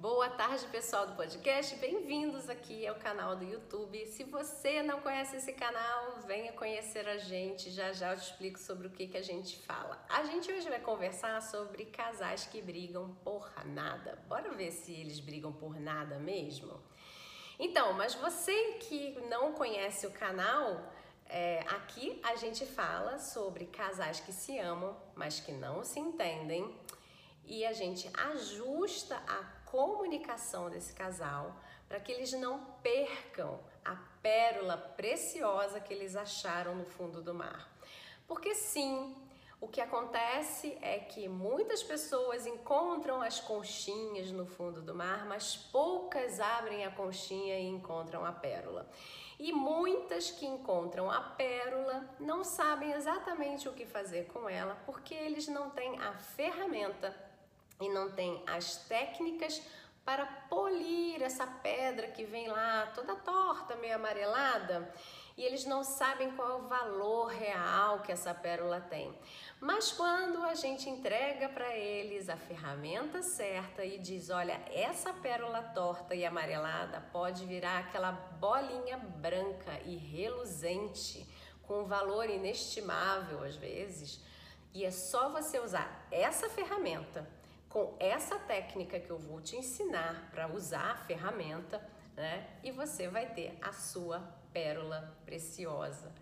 Boa tarde, pessoal do podcast. Bem-vindos aqui ao canal do YouTube. Se você não conhece esse canal, venha conhecer a gente. Já já eu te explico sobre o que, que a gente fala. A gente hoje vai conversar sobre casais que brigam por nada. Bora ver se eles brigam por nada mesmo? Então, mas você que não conhece o canal, é, aqui a gente fala sobre casais que se amam, mas que não se entendem. E a gente ajusta a comunicação desse casal para que eles não percam a pérola preciosa que eles acharam no fundo do mar. Porque sim, o que acontece é que muitas pessoas encontram as conchinhas no fundo do mar, mas poucas abrem a conchinha e encontram a pérola. E muitas que encontram a pérola não sabem exatamente o que fazer com ela, porque eles não têm a ferramenta e não tem as técnicas para polir essa pedra que vem lá toda torta, meio amarelada, e eles não sabem qual é o valor real que essa pérola tem. Mas quando a gente entrega para eles a ferramenta certa e diz: olha, essa pérola torta e amarelada pode virar aquela bolinha branca e reluzente, com valor inestimável às vezes, e é só você usar essa ferramenta com essa técnica que eu vou te ensinar para usar a ferramenta, né? E você vai ter a sua pérola preciosa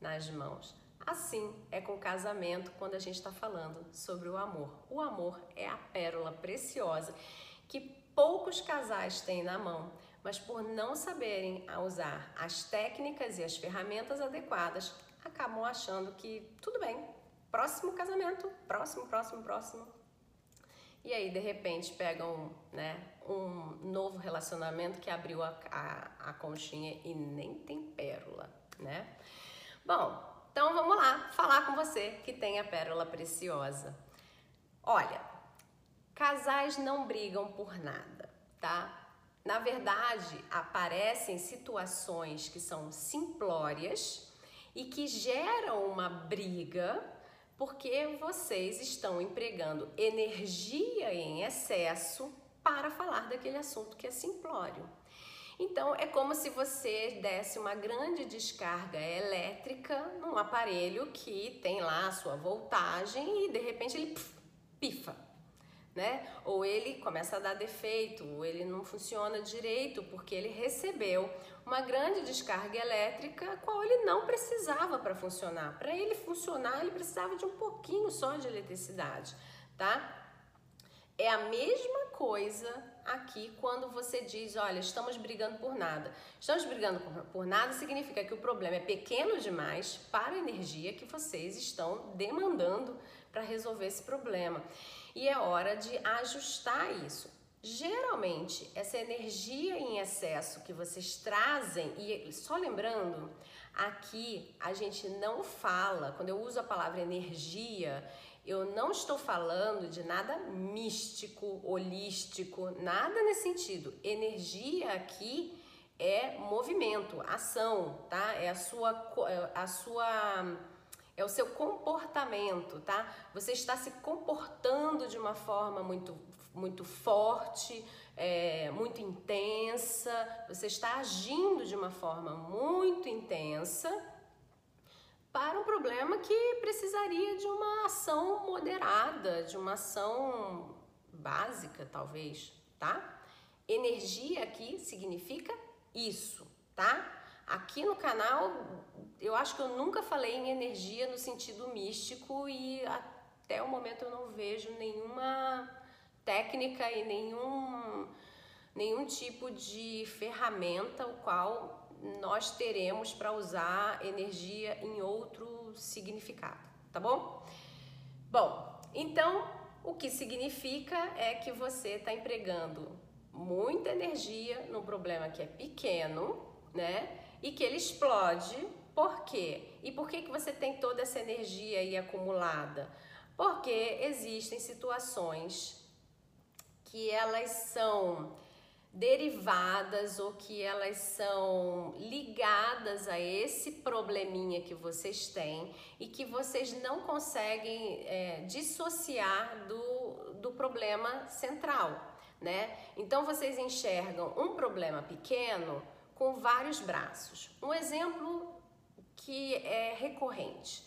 nas mãos. Assim é com o casamento quando a gente está falando sobre o amor. O amor é a pérola preciosa que poucos casais têm na mão, mas por não saberem usar as técnicas e as ferramentas adequadas, acabam achando que tudo bem, próximo casamento, próximo, próximo, próximo, e aí, de repente, pegam né, um novo relacionamento que abriu a, a, a conchinha e nem tem pérola, né? Bom, então vamos lá falar com você que tem a pérola preciosa. Olha, casais não brigam por nada, tá? Na verdade, aparecem situações que são simplórias e que geram uma briga porque vocês estão empregando energia em excesso para falar daquele assunto que é simplório. Então, é como se você desse uma grande descarga elétrica num aparelho que tem lá a sua voltagem e de repente ele pifa né? Ou ele começa a dar defeito, ou ele não funciona direito porque ele recebeu uma grande descarga elétrica, a qual ele não precisava para funcionar. Para ele funcionar, ele precisava de um pouquinho só de eletricidade, tá? É a mesma coisa aqui quando você diz, olha, estamos brigando por nada. Estamos brigando por nada significa que o problema é pequeno demais para a energia que vocês estão demandando para resolver esse problema e é hora de ajustar isso. Geralmente, essa energia em excesso que vocês trazem, e só lembrando, aqui a gente não fala, quando eu uso a palavra energia, eu não estou falando de nada místico, holístico, nada nesse sentido. Energia aqui é movimento, ação, tá? É a sua, é a sua é o seu comportamento, tá? Você está se comportando de uma forma muito, muito forte, é, muito intensa, você está agindo de uma forma muito intensa para um problema que precisaria de uma ação moderada, de uma ação básica, talvez, tá? Energia aqui significa isso, tá? Aqui no canal, eu acho que eu nunca falei em energia no sentido místico e até o momento eu não vejo nenhuma técnica e nenhum, nenhum tipo de ferramenta o qual nós teremos para usar energia em outro significado, tá bom? Bom, então o que significa é que você está empregando muita energia num problema que é pequeno, né? E que ele explode. Por quê? E por que, que você tem toda essa energia aí acumulada? Porque existem situações que elas são derivadas ou que elas são ligadas a esse probleminha que vocês têm e que vocês não conseguem é, dissociar do, do problema central. né? Então vocês enxergam um problema pequeno com vários braços. Um exemplo que é recorrente: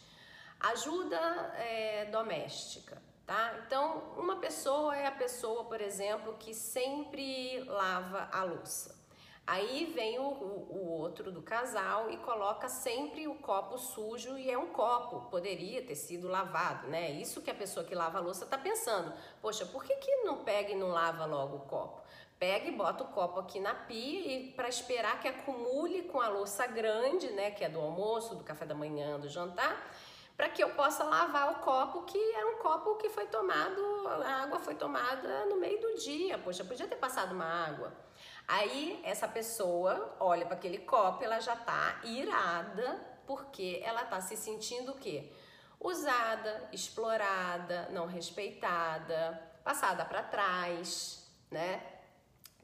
ajuda é, doméstica. Tá? Então, uma pessoa é a pessoa, por exemplo, que sempre lava a louça. Aí vem o, o, outro do casal e coloca sempre o copo sujo e é um copo, poderia ter sido lavado, né? Isso que a pessoa que lava a louça tá pensando. Poxa, por que, que não pega e não lava logo o copo? Pega e bota o copo aqui na pia e para esperar que acumule com a louça grande, né? Que é do almoço, do café da manhã, do jantar, para que eu possa lavar o copo que era um copo que foi tomado, a água foi tomada no meio do dia. Poxa, podia ter passado uma água. Aí essa pessoa olha para aquele copo, ela já tá irada porque ela tá se sentindo o quê? Usada, explorada, não respeitada, passada para trás, né?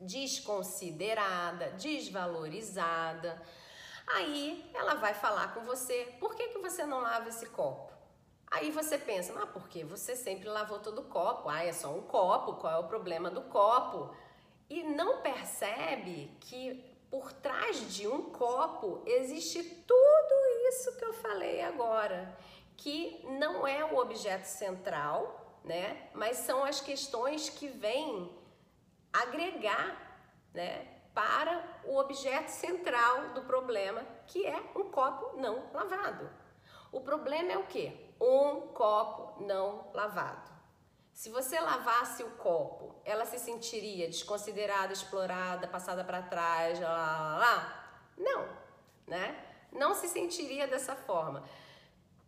Desconsiderada, desvalorizada. Aí ela vai falar com você: por que, que você não lava esse copo? Aí você pensa, ah, porque você sempre lavou todo o copo. Ah, é só um copo, qual é o problema do copo? e não percebe que por trás de um copo existe tudo isso que eu falei agora, que não é o objeto central, né? Mas são as questões que vêm agregar, né? Para o objeto central do problema, que é um copo não lavado. O problema é o quê? Um copo não lavado. Se você lavasse o copo, ela se sentiria desconsiderada, explorada, passada para trás, lá, lá, lá? Não, né? Não se sentiria dessa forma.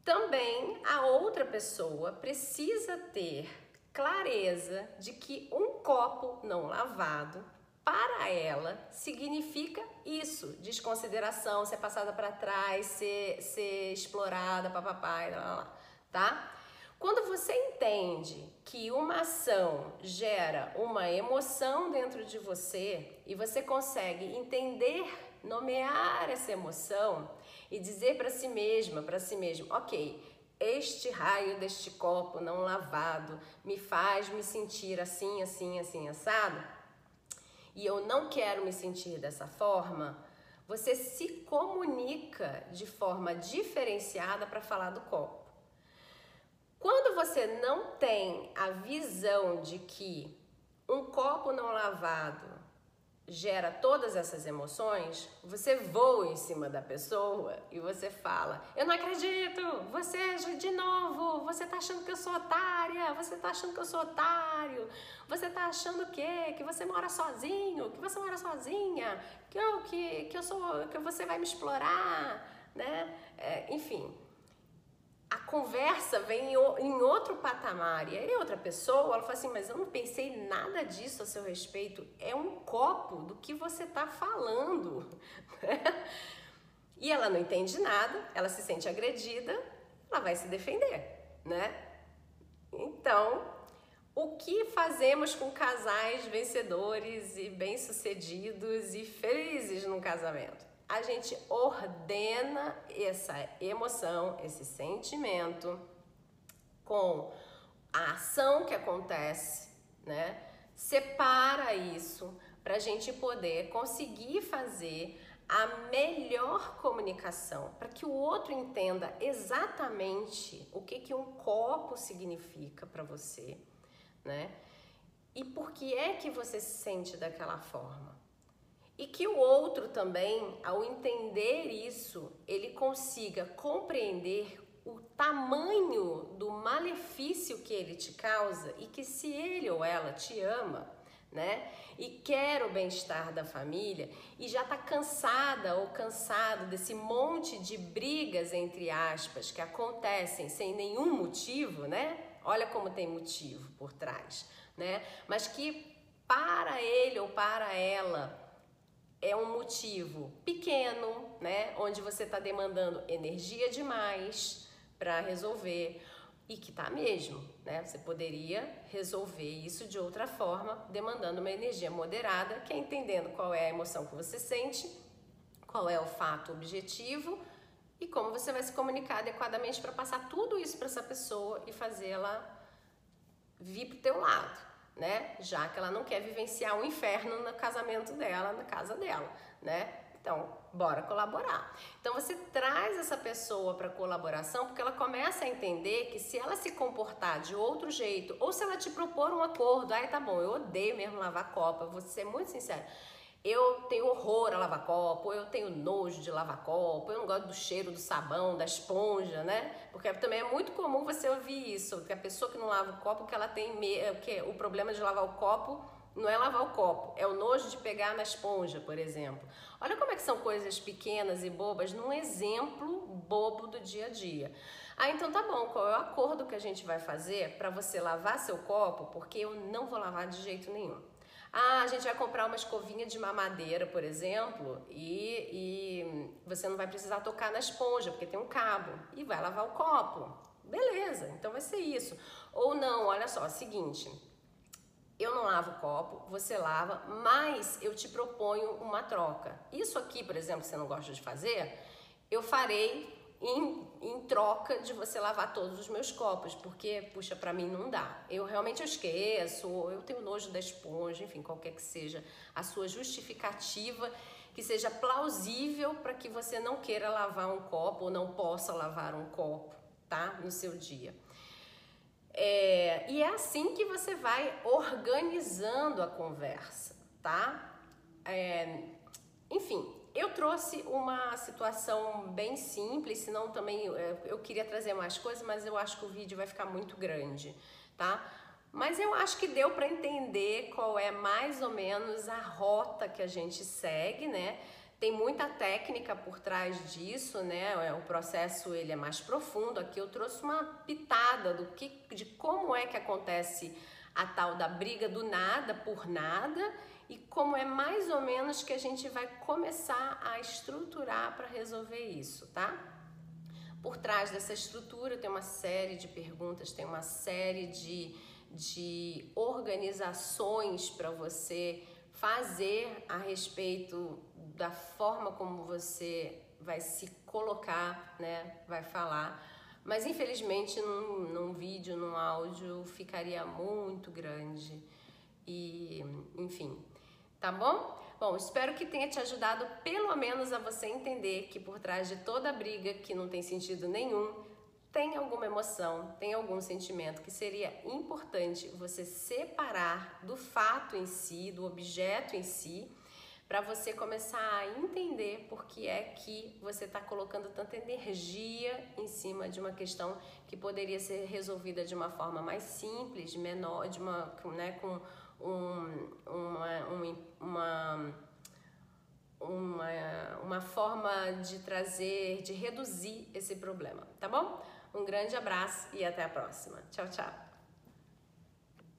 Também a outra pessoa precisa ter clareza de que um copo não lavado para ela significa isso, desconsideração, ser passada para trás, ser, ser explorada, papapá, lá, tá? Quando você entende que uma ação gera uma emoção dentro de você e você consegue entender, nomear essa emoção e dizer para si mesma, para si mesmo, ok, este raio deste copo não lavado me faz me sentir assim, assim, assim, assado, e eu não quero me sentir dessa forma, você se comunica de forma diferenciada para falar do copo. Quando você não tem a visão de que um copo não lavado gera todas essas emoções, você voa em cima da pessoa e você fala: Eu não acredito, você de novo, você tá achando que eu sou otária, você tá achando que eu sou otário, você tá achando o quê? Que você mora sozinho, que você mora sozinha, que eu, que, que eu sou, que você vai me explorar, né? É, enfim a conversa vem em outro patamar. E aí outra pessoa, ela fala assim, mas eu não pensei nada disso a seu respeito. É um copo do que você está falando. e ela não entende nada, ela se sente agredida, ela vai se defender, né? Então, o que fazemos com casais vencedores e bem-sucedidos e felizes no casamento? A gente ordena essa emoção, esse sentimento com a ação que acontece, né? Separa isso para a gente poder conseguir fazer a melhor comunicação, para que o outro entenda exatamente o que, que um copo significa para você, né? E por que é que você se sente daquela forma. E que o outro também, ao entender isso, ele consiga compreender o tamanho do malefício que ele te causa e que se ele ou ela te ama, né? E quer o bem-estar da família e já está cansada ou cansado desse monte de brigas entre aspas que acontecem sem nenhum motivo, né? Olha como tem motivo por trás, né? Mas que para ele ou para ela é um motivo pequeno, né? Onde você está demandando energia demais para resolver e que tá mesmo, né? Você poderia resolver isso de outra forma, demandando uma energia moderada, que é entendendo qual é a emoção que você sente, qual é o fato objetivo e como você vai se comunicar adequadamente para passar tudo isso para essa pessoa e fazê-la vir pro teu lado, né? Já que ela não quer vivenciar o um inferno no casamento dela, na casa dela, né? Então, bora colaborar. Então você traz essa pessoa para colaboração porque ela começa a entender que se ela se comportar de outro jeito, ou se ela te propor um acordo, aí tá bom, eu odeio mesmo lavar copa, vou ser muito sincera. Eu tenho horror a lavar copo, eu tenho nojo de lavar copo, eu não gosto do cheiro do sabão, da esponja, né? Porque também é muito comum você ouvir isso, que a pessoa que não lava o copo, que ela tem que o problema de lavar o copo não é lavar o copo, é o nojo de pegar na esponja, por exemplo. Olha como é que são coisas pequenas e bobas num exemplo bobo do dia a dia. Ah, então tá bom, qual é o acordo que a gente vai fazer para você lavar seu copo? Porque eu não vou lavar de jeito nenhum. Ah, a gente vai comprar uma escovinha de mamadeira, por exemplo, e, e você não vai precisar tocar na esponja, porque tem um cabo, e vai lavar o copo. Beleza, então vai ser isso. Ou não, olha só, é seguinte, eu não lavo o copo, você lava, mas eu te proponho uma troca. Isso aqui, por exemplo, que você não gosta de fazer, eu farei em, em troca de você lavar todos os meus copos, porque, puxa, para mim não dá. Eu realmente esqueço, eu tenho nojo da esponja, enfim, qualquer que seja a sua justificativa, que seja plausível para que você não queira lavar um copo ou não possa lavar um copo, tá? No seu dia. É, e é assim que você vai organizando a conversa, tá? É, enfim, eu trouxe uma situação bem simples, senão também é, eu queria trazer mais coisas, mas eu acho que o vídeo vai ficar muito grande, tá? Mas eu acho que deu para entender qual é mais ou menos a rota que a gente segue, né? Tem muita técnica por trás disso, né? É, o processo ele é mais profundo. Aqui eu trouxe uma pitada do que, de como é que acontece a tal da briga do nada por nada e como é mais ou menos que a gente vai começar a estruturar para resolver isso, tá? Por trás dessa estrutura tem uma série de perguntas, tem uma série de, de organizações para você fazer a respeito da forma como você vai se colocar, né? Vai falar. Mas infelizmente num, num vídeo, num áudio, ficaria muito grande. E, enfim, tá bom? Bom, espero que tenha te ajudado pelo menos a você entender que por trás de toda briga que não tem sentido nenhum, tem alguma emoção, tem algum sentimento que seria importante você separar do fato em si, do objeto em si para você começar a entender por que é que você está colocando tanta energia em cima de uma questão que poderia ser resolvida de uma forma mais simples, menor, de uma, né, com um, uma, uma, uma, uma forma de trazer, de reduzir esse problema, tá bom? Um grande abraço e até a próxima. Tchau, tchau.